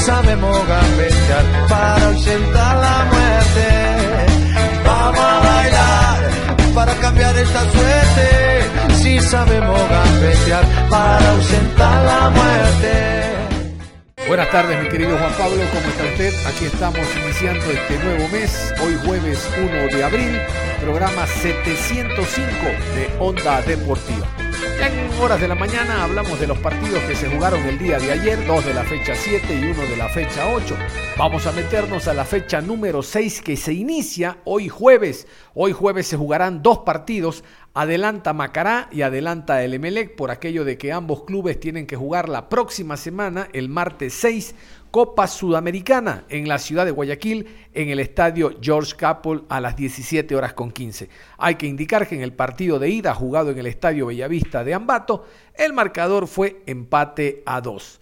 Sabemos gambetear para ausentar la muerte. Vamos a bailar para cambiar esta suerte. Si sabemos gambetear para ausentar la muerte. Buenas tardes, mi querido Juan Pablo, ¿cómo está usted? Aquí estamos iniciando este nuevo mes, hoy jueves 1 de abril, programa 705 de Onda Deportiva. En horas de la mañana hablamos de los partidos que se jugaron el día de ayer, dos de la fecha 7 y uno de la fecha 8. Vamos a meternos a la fecha número 6 que se inicia hoy jueves. Hoy jueves se jugarán dos partidos. Adelanta Macará y adelanta el Emelec por aquello de que ambos clubes tienen que jugar la próxima semana, el martes 6, Copa Sudamericana en la ciudad de Guayaquil, en el estadio George Capel a las 17 horas con 15. Hay que indicar que en el partido de ida jugado en el estadio Bellavista de Ambato, el marcador fue empate a 2.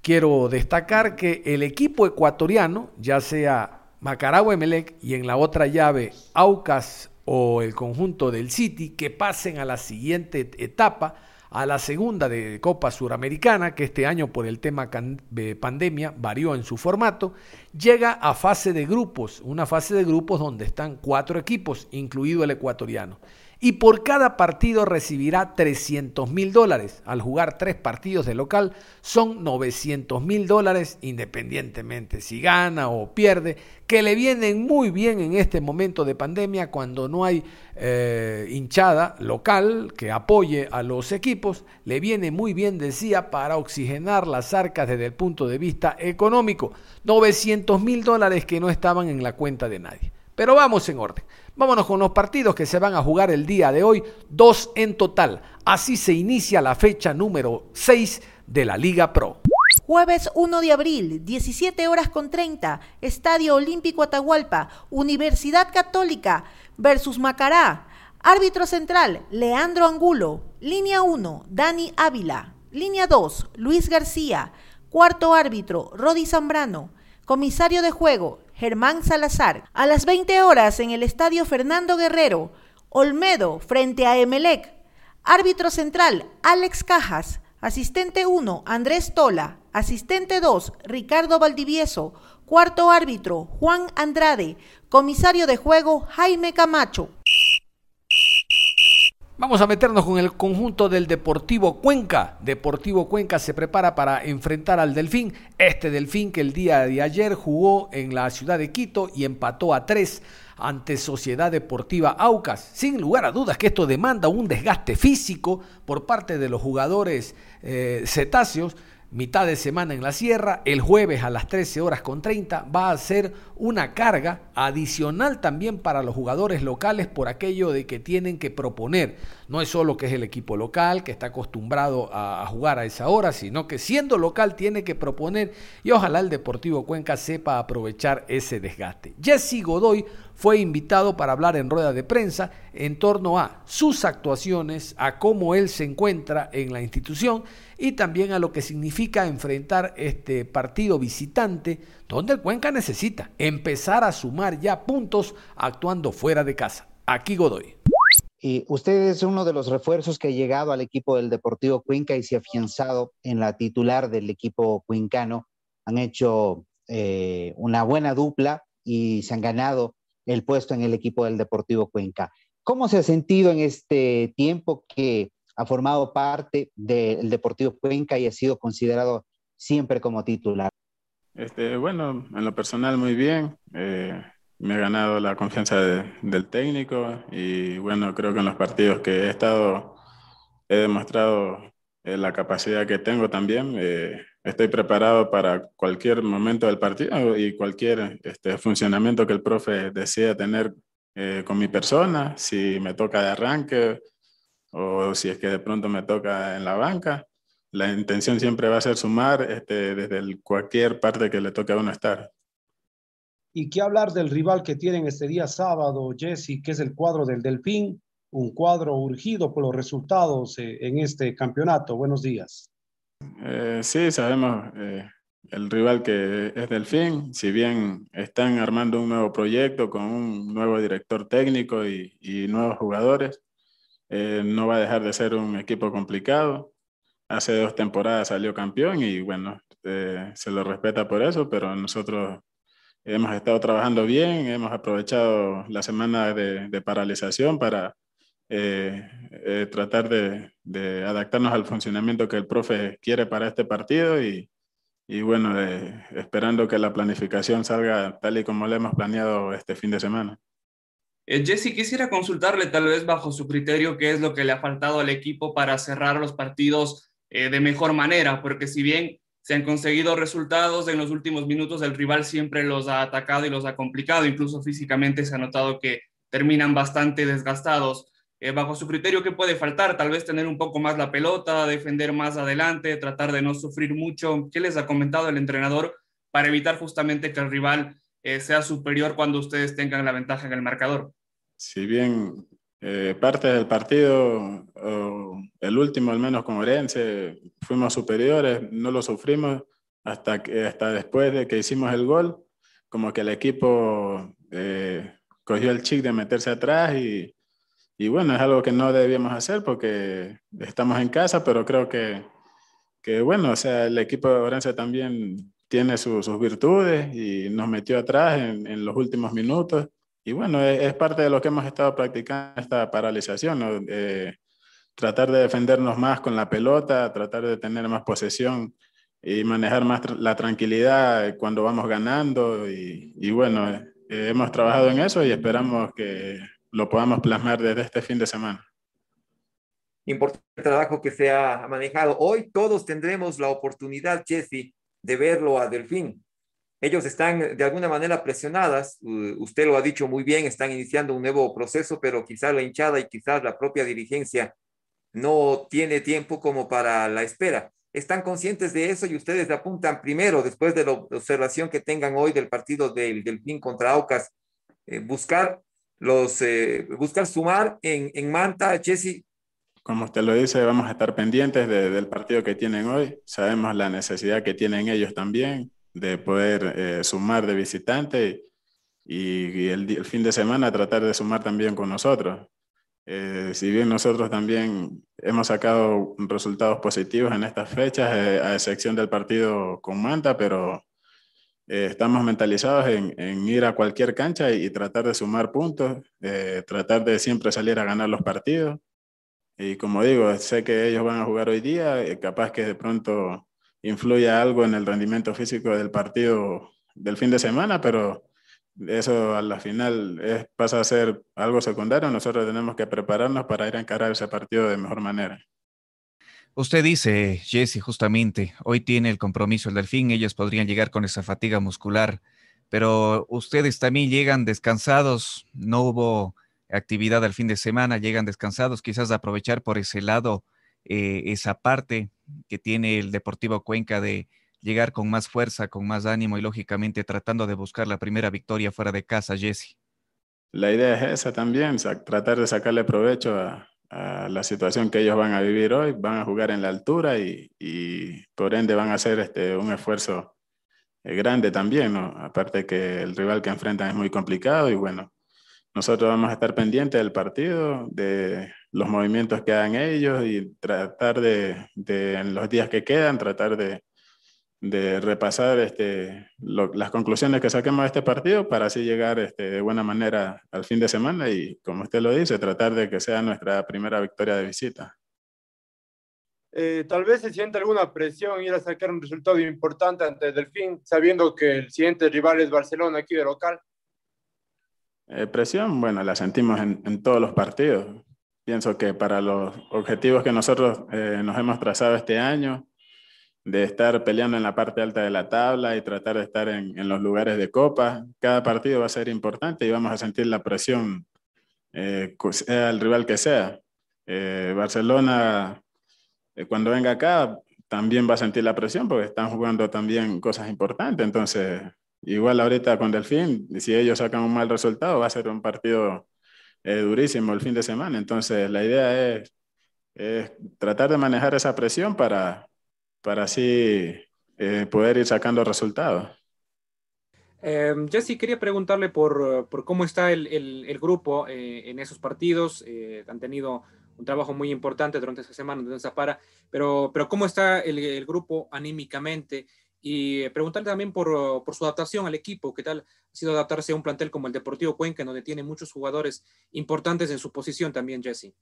Quiero destacar que el equipo ecuatoriano, ya sea Macaragua Emelec y en la otra llave Aucas o el conjunto del City, que pasen a la siguiente etapa a la segunda de Copa Suramericana, que este año por el tema de pandemia varió en su formato, llega a fase de grupos, una fase de grupos donde están cuatro equipos, incluido el ecuatoriano y por cada partido recibirá 300 mil dólares. Al jugar tres partidos de local son 900 mil dólares independientemente si gana o pierde, que le vienen muy bien en este momento de pandemia cuando no hay eh, hinchada local que apoye a los equipos, le viene muy bien, decía, para oxigenar las arcas desde el punto de vista económico. 900 mil dólares que no estaban en la cuenta de nadie. Pero vamos en orden. Vámonos con los partidos que se van a jugar el día de hoy, dos en total. Así se inicia la fecha número 6 de la Liga Pro. Jueves 1 de abril, 17 horas con 30, Estadio Olímpico Atahualpa, Universidad Católica versus Macará. Árbitro central, Leandro Angulo. Línea 1, Dani Ávila. Línea 2, Luis García. Cuarto árbitro, Rodi Zambrano. Comisario de juego, Germán Salazar. A las 20 horas en el Estadio Fernando Guerrero, Olmedo frente a Emelec. Árbitro central, Alex Cajas. Asistente 1, Andrés Tola. Asistente 2, Ricardo Valdivieso. Cuarto árbitro, Juan Andrade. Comisario de juego, Jaime Camacho. Vamos a meternos con el conjunto del Deportivo Cuenca. Deportivo Cuenca se prepara para enfrentar al Delfín. Este Delfín que el día de ayer jugó en la ciudad de Quito y empató a tres ante Sociedad Deportiva Aucas. Sin lugar a dudas que esto demanda un desgaste físico por parte de los jugadores eh, cetáceos mitad de semana en la sierra, el jueves a las 13 horas con 30 va a ser una carga adicional también para los jugadores locales por aquello de que tienen que proponer. No es solo que es el equipo local que está acostumbrado a, jugar a esa hora, sino que siendo local tiene que proponer y ojalá el Deportivo Cuenca sepa aprovechar ese desgaste. Jesse Godoy fue invitado para hablar en rueda de prensa en torno a sus actuaciones, a cómo él se encuentra en la institución y también a lo que significa enfrentar este partido visitante donde el Cuenca necesita empezar a sumar ya puntos actuando fuera de casa. Aquí Godoy. Y usted es uno de los refuerzos que ha llegado al equipo del Deportivo Cuenca y se ha afianzado en la titular del equipo cuencano. Han hecho eh, una buena dupla y se han ganado el puesto en el equipo del Deportivo Cuenca. ¿Cómo se ha sentido en este tiempo que ha formado parte del Deportivo Cuenca y ha sido considerado siempre como titular. Este, bueno, en lo personal muy bien. Eh, me he ganado la confianza del técnico y bueno, creo que en los partidos que he estado he demostrado eh, la capacidad que tengo también. Eh, estoy preparado para cualquier momento del partido y cualquier este, funcionamiento que el profe desea tener eh, con mi persona, si me toca de arranque o si es que de pronto me toca en la banca. La intención siempre va a ser sumar este, desde cualquier parte que le toque a uno estar. ¿Y qué hablar del rival que tienen este día sábado, Jesse, que es el cuadro del Delfín? Un cuadro urgido por los resultados eh, en este campeonato. Buenos días. Eh, sí, sabemos eh, el rival que es Delfín, si bien están armando un nuevo proyecto con un nuevo director técnico y, nuevos jugadores, no va a dejar de ser un equipo complicado. Hace dos temporadas salió campeón y bueno, se lo respeta por eso, pero nosotros hemos estado trabajando bien, hemos aprovechado la semana de paralización para eh, eh, tratar de, de, adaptarnos al funcionamiento que el profe quiere para este partido y, y bueno, eh, esperando que la planificación salga tal y como lo hemos planeado este fin de semana. Jesse, quisiera consultarle tal vez bajo su criterio qué es lo que le ha faltado al equipo para cerrar los partidos de mejor manera, porque si bien se han conseguido resultados en los últimos minutos, el rival siempre los ha atacado y los ha complicado, incluso físicamente se ha notado que terminan bastante desgastados. Eh, bajo su criterio, ¿qué puede faltar? Tal vez tener un poco más la pelota, defender más adelante, tratar de no sufrir mucho. ¿Qué les ha comentado el entrenador para evitar justamente que el rival eh, sea superior cuando ustedes tengan la ventaja en el marcador? Si bien eh, parte del partido, el último al menos con Orense, fuimos superiores, no lo sufrimos hasta, que, hasta después de que hicimos el gol, como que el equipo cogió el chic de meterse atrás y y bueno, es algo que no debíamos hacer porque estamos en casa, pero creo que, que bueno, o sea, el equipo de Orense también tiene sus virtudes y nos metió atrás en, en los últimos minutos. Y bueno, es, parte de lo que hemos estado practicando esta paralización, ¿no? tratar de defendernos más con la pelota, tratar de tener más posesión y manejar más la tranquilidad cuando vamos ganando. Y, y bueno, eh, hemos trabajado en eso y esperamos que lo podamos plasmar desde este fin de semana. Importante trabajo que se ha manejado. Hoy todos tendremos la oportunidad, Jesse, de verlo a Delfín. Ellos están de alguna manera presionadas, usted lo ha dicho muy bien, están iniciando un nuevo proceso, pero quizás la hinchada y quizás la propia dirigencia no tiene tiempo como para la espera. ¿Están conscientes de eso y ustedes apuntan primero, después de la observación que tengan hoy del partido del Delfín contra Aucas, eh, buscar los eh, buscar sumar en, en Manta, Jesse. Como usted lo dice, vamos a estar pendientes del partido que tienen hoy. Sabemos la necesidad que tienen ellos también de poder eh, sumar de visitante y, el, fin de semana tratar de sumar también con nosotros. Eh, si bien nosotros también hemos sacado resultados positivos en estas fechas, a excepción del partido con Manta, pero eh, estamos mentalizados en, ir a cualquier cancha y, tratar de sumar puntos, eh, tratar de siempre salir a ganar los partidos. Y como digo, sé que ellos van a jugar hoy día, eh, capaz que de pronto influya algo en el rendimiento físico del partido del fin de semana, pero eso a la final pasa a ser algo secundario. Nosotros tenemos que prepararnos para ir a encarar ese partido de mejor manera. Usted dice, Jesse, justamente, hoy tiene el compromiso el delfín, ellos podrían llegar con esa fatiga muscular, pero ustedes también llegan descansados, no hubo actividad al fin de semana, llegan descansados, quizás aprovechar por ese lado eh, esa parte que tiene el Deportivo Cuenca de llegar con más fuerza, con más ánimo y lógicamente tratando de buscar la primera victoria fuera de casa, Jesse. La idea es esa también, tratar de sacarle provecho a, la situación que ellos van a vivir hoy, van a jugar en la altura y, por ende van a hacer este, un esfuerzo eh, grande también, aparte que el rival que enfrentan es muy complicado y bueno, nosotros vamos a estar pendientes del partido, de los movimientos que hagan ellos y tratar de, de en los días que quedan, tratar de, de repasar este, las conclusiones que saquemos de este partido para así llegar este, de buena manera al fin de semana y, como usted lo dice, tratar de que sea nuestra primera victoria de visita. Eh, tal vez se siente alguna presión ir a sacar un resultado importante ante Delfín, sabiendo que el siguiente rival es Barcelona aquí de local. Eh, presión, bueno, la sentimos en, en, todos los partidos. Pienso que para los objetivos que nosotros eh, nos hemos trazado este año, de estar peleando en la parte alta de la tabla y tratar de estar en, en los lugares de copa. Cada partido va a ser importante y vamos a sentir la presión, eh, sea el rival que sea. Eh, Barcelona, cuando venga acá, también va a sentir la presión porque están jugando también cosas importantes. Entonces, igual ahorita con Delfín, si ellos sacan un mal resultado, va a ser un partido durísimo el fin de semana. Entonces, la idea es, tratar de manejar esa presión para, para así eh, poder ir sacando resultados. Eh, Jesse, quería preguntarle por, por cómo está el, el, grupo eh, en esos partidos. Eh, han tenido un trabajo muy importante durante esta semana de Zapara, pero, pero cómo está el, el, grupo anímicamente y preguntarle también por, por, su adaptación al equipo, qué tal ha sido adaptarse a un plantel como el Deportivo Cuenca, donde tiene muchos jugadores importantes en su posición también, Jesse.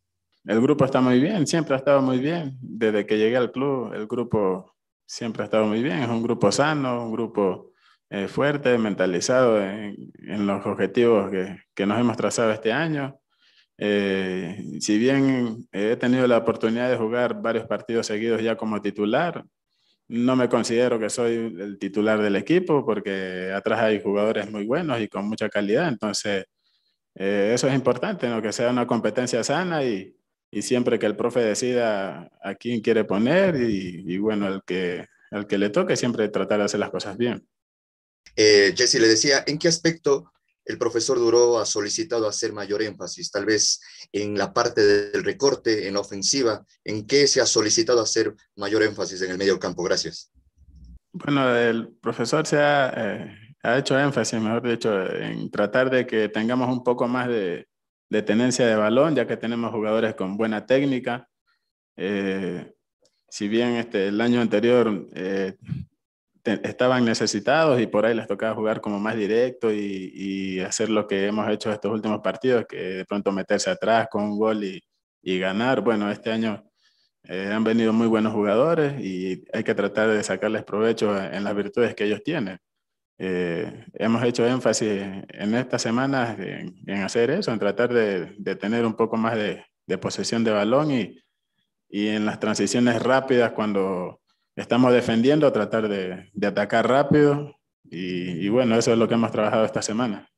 El grupo está muy bien, siempre ha estado muy bien. Desde que llegué al club, el grupo siempre ha estado muy bien. Es un grupo sano, un grupo eh, fuerte, mentalizado en, en, los objetivos que, que, nos hemos trazado este año. Eh, si bien he tenido la oportunidad de jugar varios partidos seguidos ya como titular, no me considero que soy el titular del equipo porque atrás hay jugadores muy buenos y con mucha calidad. Entonces, eh, eso es importante, ¿no? que sea una competencia sana y, y siempre que el profe decida a quién quiere poner y, y bueno, el que, el que le toque, siempre tratar de hacer las cosas bien. Eh, Jesse le decía, ¿en qué aspecto el profesor Duró ha solicitado hacer mayor énfasis? Tal vez en la parte del recorte, en ofensiva, ¿en qué se ha solicitado hacer mayor énfasis en el medio campo? Gracias. Bueno, el profesor se ha, eh, ha hecho énfasis, mejor dicho, en tratar de que tengamos un poco más de, de tenencia de balón, ya que tenemos jugadores con buena técnica. Eh, si bien este, el año anterior eh, estaban necesitados y por ahí les tocaba jugar como más directo y, y, hacer lo que hemos hecho estos últimos partidos, que de pronto meterse atrás con un gol y, y ganar. Bueno, este año eh, han venido muy buenos jugadores y hay que tratar de sacarles provecho en las virtudes que ellos tienen. Eh, hemos hecho énfasis en estas semanas en, en hacer eso, en tratar de, de tener un poco más de, de, posesión de balón y, y en las transiciones rápidas cuando estamos defendiendo, tratar de, de atacar rápido y, y bueno, eso es lo que hemos trabajado esta semana.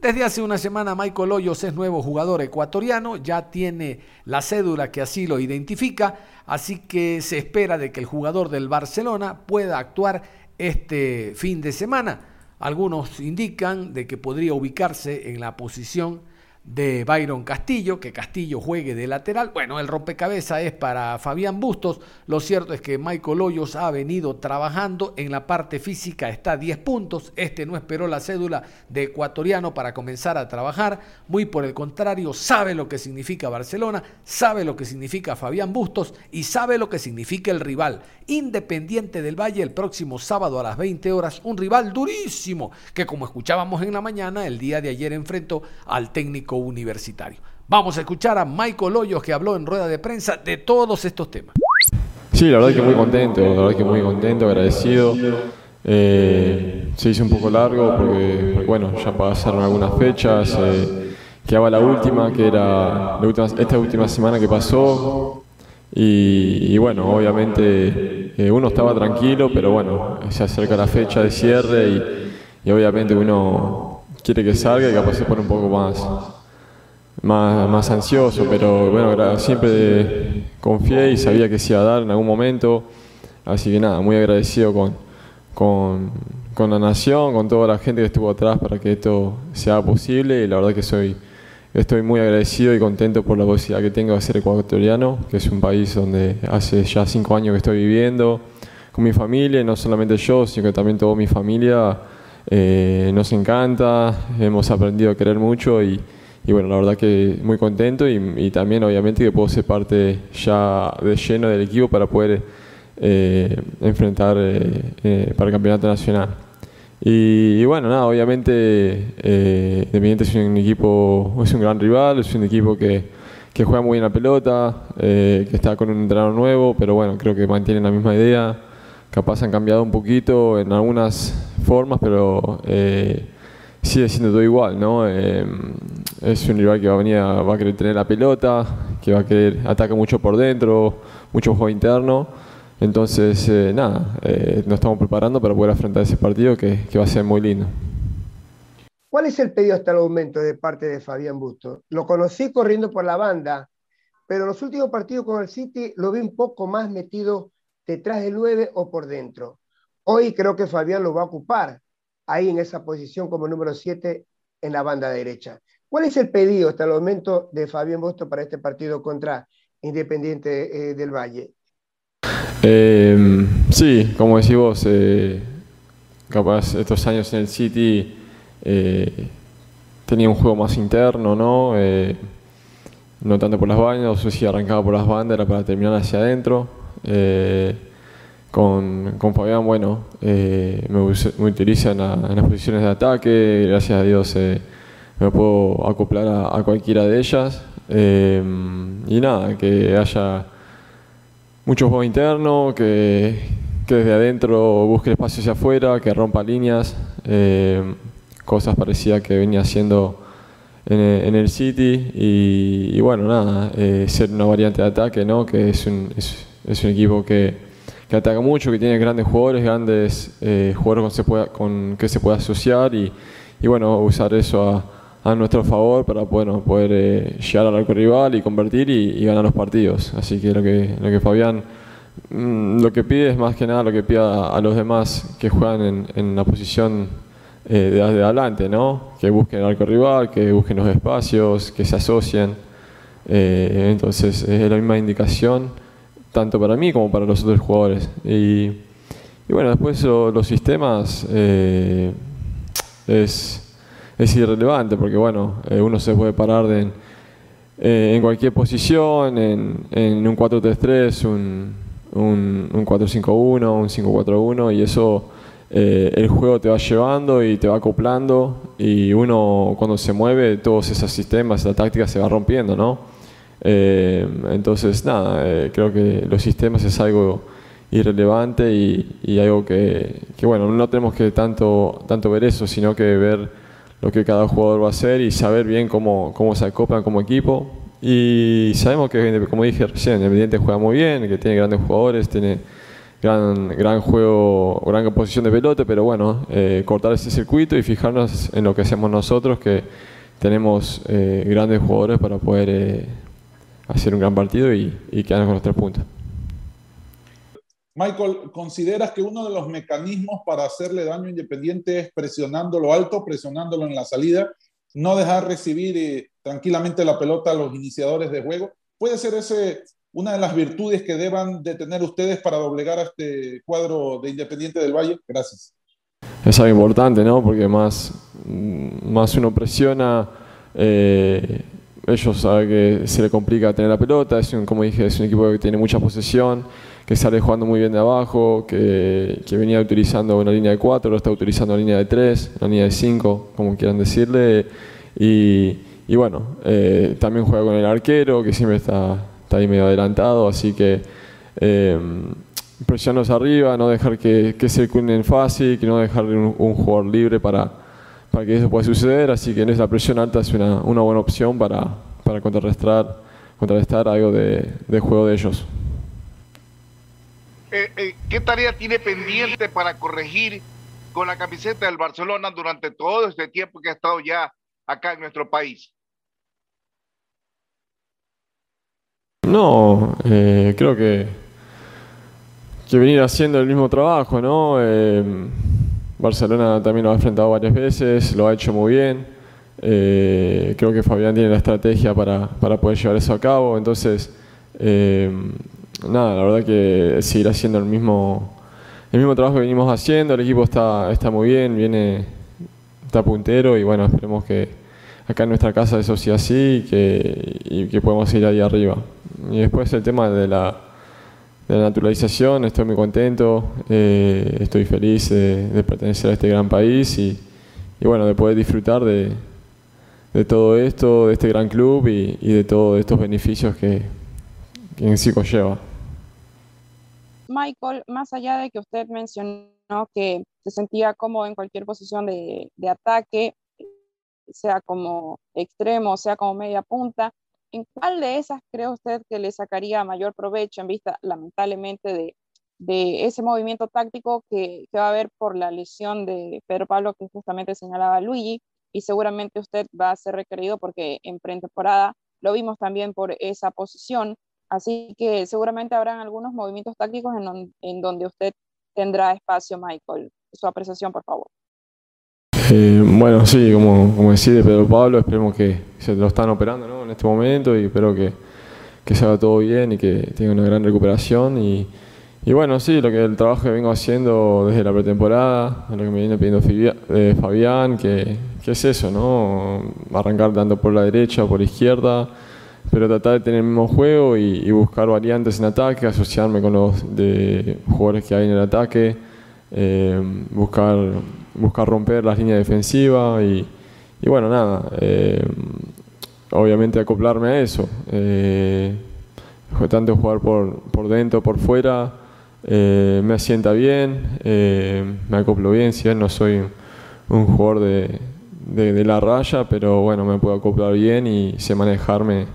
Desde hace una semana Michael Hoyos es nuevo jugador ecuatoriano, ya tiene la cédula que así lo identifica, así que se espera de que el jugador del Barcelona pueda actuar este fin de semana. Algunos indican de que podría ubicarse en la posición de Byron Castillo, que Castillo juegue de lateral. Bueno, el rompecabezas es para Fabián Bustos. Lo cierto es que Michael Hoyos ha venido trabajando en la parte física, está a 10 puntos. Este no esperó la cédula de ecuatoriano para comenzar a trabajar. Muy por el contrario, sabe lo que significa Barcelona, sabe lo que significa Fabián Bustos y sabe lo que significa el rival. Independiente del Valle el próximo sábado a las 20 horas, un rival durísimo que como escuchábamos en la mañana, el día de ayer enfrentó al técnico universitario. Vamos a escuchar a Michael Hoyos que habló en rueda de prensa de todos estos temas. Sí, la verdad que muy contento, la verdad que muy contento, agradecido. Eh, se hizo un poco largo porque, bueno, ya pasaron algunas fechas. Eh, quedaba la última, que era esta última semana que pasó. Y, bueno, obviamente eh, uno estaba tranquilo, pero bueno, se acerca la fecha de cierre y, y obviamente uno quiere que salga y capaz se pone un poco más, más, más ansioso, pero bueno, siempre confié y sabía que se iba a dar en algún momento. Así que nada, muy agradecido con, con, con, la nación, con toda la gente que estuvo atrás para que esto sea posible y la verdad que soy, estoy muy agradecido y contento por la posibilidad que tengo de ser ecuatoriano, que es un país donde hace ya cinco años que estoy viviendo con mi familia, y no solamente yo, sino que también toda mi familia. Eh, nos encanta, hemos aprendido a querer mucho y, y bueno, la verdad que muy contento y, y, también obviamente que puedo ser parte ya de lleno del equipo para poder eh, enfrentar eh, eh, para el campeonato nacional. Y, y bueno, nada, obviamente eh, Independiente es un equipo, es un gran rival, es un equipo que, que juega muy bien la pelota, que está con un entrenador nuevo, pero bueno, creo que mantienen la misma idea capaz han cambiado un poquito en algunas formas, pero eh, sigue siendo todo igual, ¿no? Eh, es un rival que va a, venir va a querer tener la pelota, que va a querer atacar mucho por dentro, mucho juego interno. Entonces, eh, nada, eh, nos estamos preparando para poder afrontar ese partido que, que, va a ser muy lindo. ¿Cuál es el pedido hasta el momento de parte de Fabián Busto? Lo conocí corriendo por la banda, pero los últimos partidos con el City lo vi un poco más metido detrás del 9 o por dentro. Hoy creo que Fabián lo va a ocupar ahí en esa posición como número 7 en la banda derecha. ¿Cuál es el pedido hasta el momento de Fabián Busto para este partido contra Independiente eh, del Valle? Eh, sí, como decís vos, eh, capaz estos años en el City eh, tenía un juego más interno, ¿no? Tanto por las bandas, o si arrancaba por las bandas era para terminar hacia adentro. Eh, con, con, Fabián, bueno, me, me, utiliza en, las posiciones de ataque, gracias a Dios me puedo acoplar a, cualquiera de ellas. y nada, que haya mucho juego interno, que, que desde adentro busque espacio hacia afuera, que rompa líneas cosas parecidas que venía haciendo en, el City y, bueno, nada, eh, ser una variante de ataque, ¿no? que es un, es, un equipo que, que, ataca mucho, que tiene grandes jugadores, grandes eh, jugadores con, que se pueda asociar y, bueno, usar eso a, nuestro favor para poder eh, llegar al arco rival y convertir y, ganar los partidos. Así que lo que, lo que Fabián mm, lo que pide es más que nada lo que pide a, los demás que juegan en, en la posición eh, de, adelante, ¿no? Que busquen el arco rival, que busquen los espacios, que se asocien. Entonces es la misma indicación tanto para mí como para los otros jugadores. Y, bueno, después los sistemas eh, es, es, irrelevante porque bueno, uno se puede parar de, en cualquier posición, en, un 4-3-3, un, un, un 4-5-1, un 5-4-1 y eso eh, el juego te va llevando y te va acoplando y uno cuando se mueve todos esos sistemas, esa táctica se va rompiendo, ¿no? Eh, entonces, nada, eh, creo que los sistemas es algo irrelevante y, algo que, bueno, no tenemos que tanto, tanto ver eso, sino que ver lo que cada jugador va a hacer y saber bien cómo, cómo se acoplan como equipo. Y sabemos que, como dije recién, Independiente juega muy bien, que tiene grandes jugadores, tiene gran, gran juego, gran posición de pelota, pero bueno, eh, cortar ese circuito y fijarnos en lo que hacemos nosotros, que tenemos eh, grandes jugadores para poder eh, hacer un gran partido y, y quedarnos con los tres puntos. Michael, ¿consideras que uno de los mecanismos para hacerle daño Independiente es presionándolo alto, presionándolo en la salida, no dejar recibir tranquilamente la pelota a los iniciadores de juego? ¿Puede ser ese una de las virtudes que deban de tener ustedes para doblegar a este cuadro de Independiente del Valle? Gracias. Es algo importante, ¿no? Porque más, más uno presiona, eh, ellos saben que se le complica tener la pelota, es un, como dije, es un equipo que tiene mucha posesión, que sale jugando muy bien de abajo, que, venía utilizando una línea de 4, lo está utilizando una línea de 3, una línea de 5, como quieran decirle, y, bueno, eh, también juega con el arquero, que siempre está está ahí medio adelantado, así que eh, presionarnos arriba, no dejar que, que cuinen fácil, que no dejar un, jugador libre para, para que eso pueda suceder, así que en esa presión alta es una, una buena opción para, para contrarrestar, contrarrestar algo de, de juego de ellos. Eh, eh, ¿Qué tarea tiene pendiente para corregir con la camiseta del Barcelona durante todo este tiempo que ha estado ya acá en nuestro país? No, eh, creo que, que venir haciendo el mismo trabajo, ¿no? Eh, Barcelona también lo ha enfrentado varias veces, lo ha hecho muy bien. Eh, creo que Fabián tiene la estrategia para, para poder llevar eso a cabo. Entonces, nada, la verdad que seguir haciendo el mismo, el mismo trabajo que venimos haciendo. El equipo está, está muy bien, viene, está puntero y bueno, esperemos que acá en nuestra casa eso sea así y que, y que podamos ir ahí arriba. Y después el tema de la, de la naturalización, estoy muy contento, eh, estoy feliz de, pertenecer a este gran país y, y bueno, de poder disfrutar de, de, todo esto, de este gran club y, y de todos estos beneficios que, que en sí conlleva. Michael, más allá de que usted mencionó que se sentía cómodo en cualquier posición de, de ataque, sea como extremo, sea como media punta. ¿En cuál de esas cree usted que le sacaría mayor provecho en vista, lamentablemente, de, ese movimiento táctico que, que, va a haber por la lesión de Pedro Pablo, que justamente señalaba Luigi? Y seguramente usted va a ser requerido porque en pretemporada lo vimos también por esa posición. Así que seguramente habrán algunos movimientos tácticos en, en donde usted tendrá espacio, Michael. Su apreciación, por favor. Eh, bueno, sí, como, como decía de Pedro Pablo, esperemos que se lo están operando ¿no? en este momento y espero que, que se haga todo bien y que tenga una gran recuperación. Y, y, bueno, sí, lo que el trabajo que vengo haciendo desde la pretemporada, lo que me viene pidiendo eh, Fabián, que, que, es eso, ¿no? Arrancar tanto por la derecha o por la izquierda, pero tratar de tener el mismo juego y, buscar variantes en ataque, asociarme con los de jugadores que hay en el ataque, eh, buscar buscar romper las líneas defensivas y, y bueno, nada, eh, obviamente acoplarme a eso. Eh, tanto jugar por, por dentro, por fuera, eh, me asienta bien, eh, me acoplo bien, si bien no soy un jugador de, de, la raya, pero bueno, me puedo acoplar bien y sé manejarme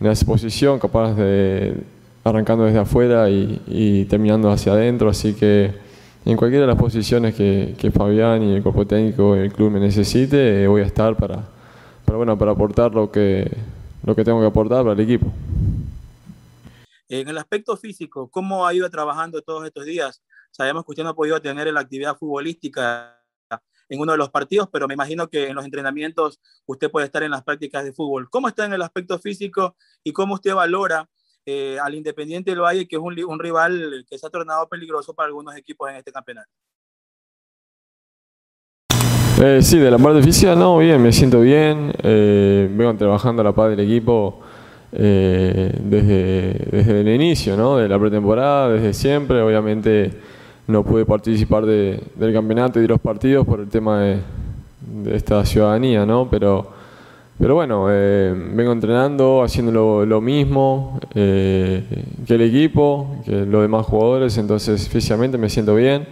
en esa posición, capaz de arrancando desde afuera y, y terminando hacia adentro, así que en cualquiera de las posiciones que, que, Fabián y el cuerpo técnico y el club me necesite, eh, voy a estar para, para, bueno, para aportar lo que, lo que tengo que aportar para el equipo. En el aspecto físico, ¿cómo ha ido trabajando todos estos días? Sabemos que usted no ha podido tener la actividad futbolística en uno de los partidos, pero me imagino que en los entrenamientos usted puede estar en las prácticas de fútbol. ¿Cómo está en el aspecto físico y cómo usted valora eh, al Independiente del Valle, que es un, un, rival que se ha tornado peligroso para algunos equipos en este campeonato. Eh, sí, de la parte física, no, bien, me siento bien. Eh, vengo trabajando a la paz del equipo eh, desde, desde el inicio, ¿no? de la pretemporada, desde siempre. Obviamente no pude participar de, del campeonato y de los partidos por el tema de, de esta ciudadanía, ¿no? pero pero bueno, eh, vengo entrenando, haciendo lo, lo mismo eh, que el equipo, que los demás jugadores, entonces físicamente me siento bien.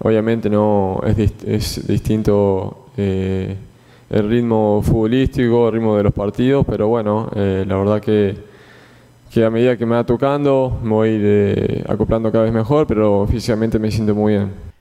Obviamente no es, es distinto eh, el ritmo futbolístico, el ritmo de los partidos, pero bueno, eh, la verdad que, que, a medida que me va tocando me voy de, acoplando cada vez mejor, pero físicamente me siento muy bien.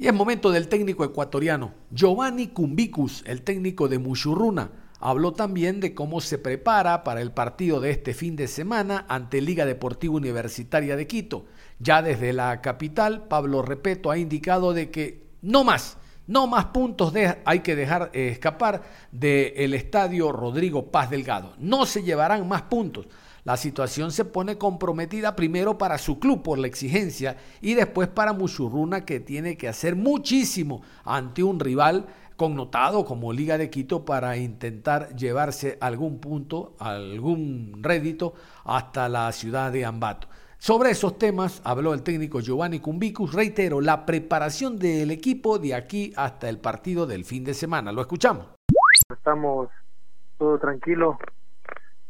Y es momento del técnico ecuatoriano. Giovanni Cumbicus, el técnico de Mushurruna, habló también de cómo se prepara para el partido de este fin de semana ante Liga Deportiva Universitaria de Quito. Ya desde la capital, Pablo Repeto ha indicado de que no más, no más puntos hay que dejar eh, escapar del estadio Rodrigo Paz Delgado. No se llevarán más puntos. La situación se pone comprometida primero para su club por la exigencia y después para Muchurruna que tiene que hacer muchísimo ante un rival connotado como Liga de Quito para intentar llevarse algún punto, algún rédito hasta la ciudad de Ambato. Sobre esos temas habló el técnico Giovanni Cumbicus. Reitero, la preparación del equipo de aquí hasta el partido del fin de semana. Lo escuchamos. Estamos todo tranquilo,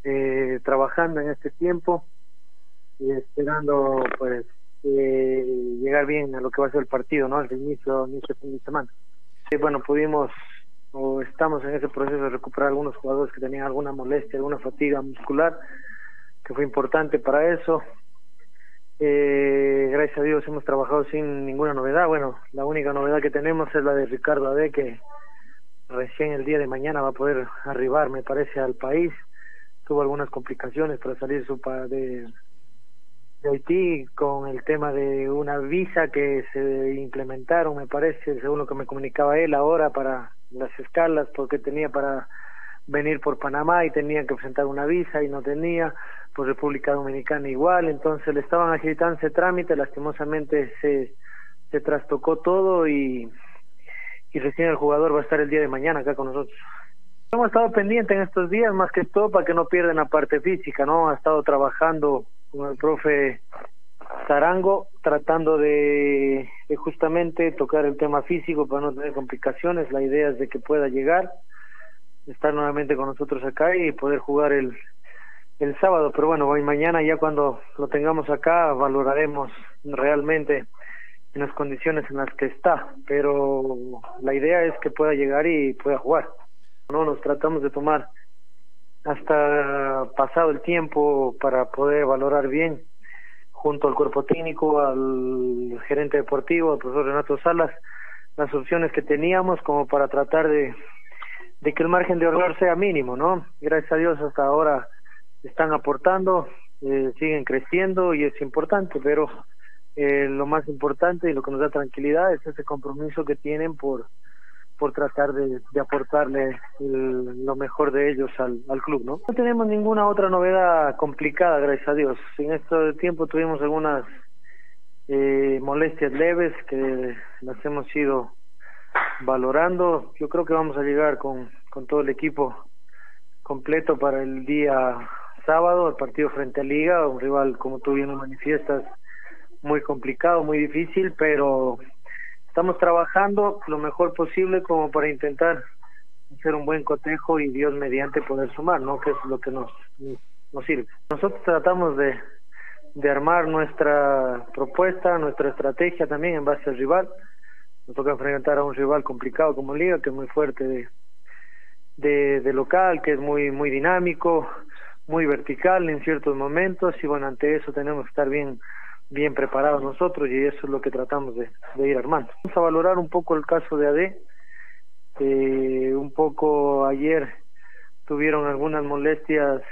eh, trabajando en este tiempo y esperando pues eh, llegar bien a lo que va a ser el partido, ¿no? El inicio, inicio fin de semana. Y bueno, pudimos o estamos en ese proceso de recuperar algunos jugadores que tenían alguna molestia, alguna fatiga muscular, que fue importante para eso. Eh, gracias a Dios hemos trabajado sin ninguna novedad. Bueno, la única novedad que tenemos es la de Ricardo Ade, que recién el día de mañana va a poder arribar, me parece, al país tuvo algunas complicaciones para salir su de, de Haití con el tema de una visa que se implementaron, me parece, según lo que me comunicaba él ahora para las escalas, porque tenía para venir por Panamá y tenía que presentar una visa y no tenía, por República Dominicana igual, entonces le estaban agitando ese trámite, lastimosamente se, se trastocó todo y, y recién el jugador va a estar el día de mañana acá con nosotros. Hemos estado pendientes en estos días, más que todo para que no pierdan la parte física, ¿no? Ha estado trabajando con el profe Zarango, tratando de, de, justamente tocar el tema físico para no tener complicaciones. La idea es de que pueda llegar, estar nuevamente con nosotros acá y poder jugar el, el sábado. Pero bueno, hoy mañana ya cuando lo tengamos acá valoraremos realmente en las condiciones en las que está, pero la idea es que pueda llegar y pueda jugar. No nos tratamos de tomar hasta pasado el tiempo para poder valorar bien junto al cuerpo técnico, al gerente deportivo, al profesor Renato Salas, las opciones que teníamos como para tratar de, de que el margen de error sea mínimo, ¿no? Gracias a Dios hasta ahora están aportando, eh, siguen creciendo y es importante, pero eh, lo más importante y lo que nos da tranquilidad es ese compromiso que tienen por por tratar de, de aportarle lo mejor de ellos al, al, club, ¿no? No tenemos ninguna otra novedad complicada, gracias a Dios. En este tiempo tuvimos algunas eh, molestias leves que las hemos ido valorando. Yo creo que vamos a llegar con, con todo el equipo completo para el día sábado, el partido frente a Liga, un rival, como tú bien lo manifiestas, muy complicado, muy difícil, pero estamos trabajando lo mejor posible como para intentar hacer un buen cotejo y Dios mediante poder sumar, ¿no? Que es lo que nos, nos sirve. Nosotros tratamos de, de armar nuestra propuesta, nuestra estrategia también en base al rival. Nos toca enfrentar a un rival complicado como Liga, que es muy fuerte de, de, de local, que es muy, muy dinámico, muy vertical en ciertos momentos y bueno, ante eso tenemos que estar bien bien preparados nosotros y eso es lo que tratamos de, ir armando. Vamos a valorar un poco el caso de AD. Eh, un poco ayer tuvieron algunas molestias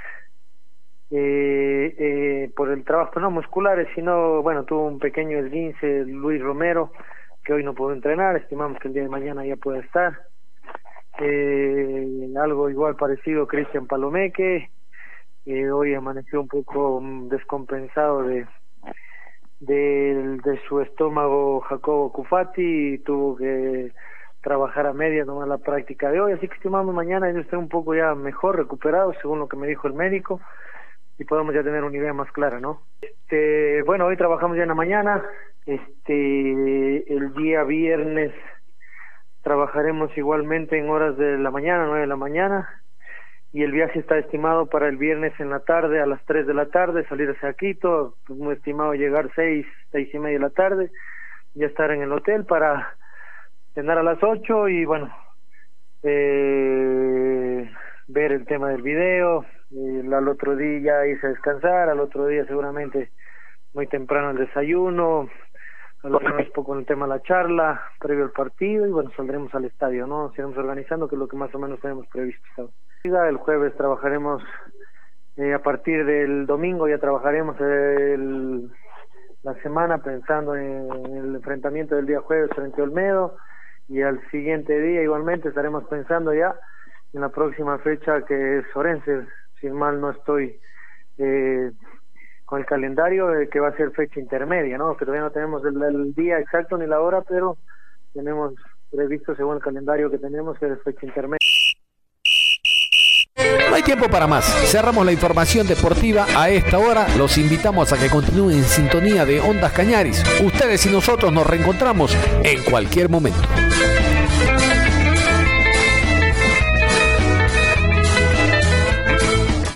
eh, eh, por el trabajo, no musculares, sino, bueno, tuvo un pequeño esguince Luis Romero, que hoy no pudo entrenar, estimamos que el día de mañana ya puede estar. Eh, algo igual parecido Cristian Palomeque, hoy amaneció un poco mm, descompensado de, de, de su estómago Jacobo Cufati y tuvo que trabajar a media tomar la práctica de hoy, así que estimamos mañana yo esté un poco ya mejor recuperado según lo que me dijo el médico y podemos ya tener una idea más clara, ¿no? Este, bueno, hoy trabajamos ya en la mañana, este, el día viernes trabajaremos igualmente en horas de la mañana, nueve de la mañana, y el viaje está estimado para el viernes en la tarde a las 3 de la tarde, salir hacia Quito, muy estimado llegar seis, seis y media de la tarde, ya estar en el hotel para cenar a las 8 y bueno, eh, ver el tema del video, al otro día irse a descansar, al otro día seguramente muy temprano el desayuno, otro un poco en el tema de la charla, previo al partido y bueno, saldremos al estadio, ¿no? Seguimos organizando que es lo que más o menos tenemos previsto. El jueves trabajaremos, eh, a partir del domingo ya trabajaremos el, la semana pensando en el enfrentamiento del día jueves frente a Olmedo y al siguiente día igualmente estaremos pensando ya en la próxima fecha que es Orense, si mal no estoy eh, con el calendario eh, que va a ser fecha intermedia, ¿no? Que todavía no tenemos el, día exacto ni la hora, pero tenemos previsto según el calendario que tenemos que es fecha intermedia. No hay tiempo para más. Cerramos la información deportiva a esta hora. Los invitamos a que continúen en sintonía de Ondas Cañaris. Ustedes y nosotros nos reencontramos en cualquier momento.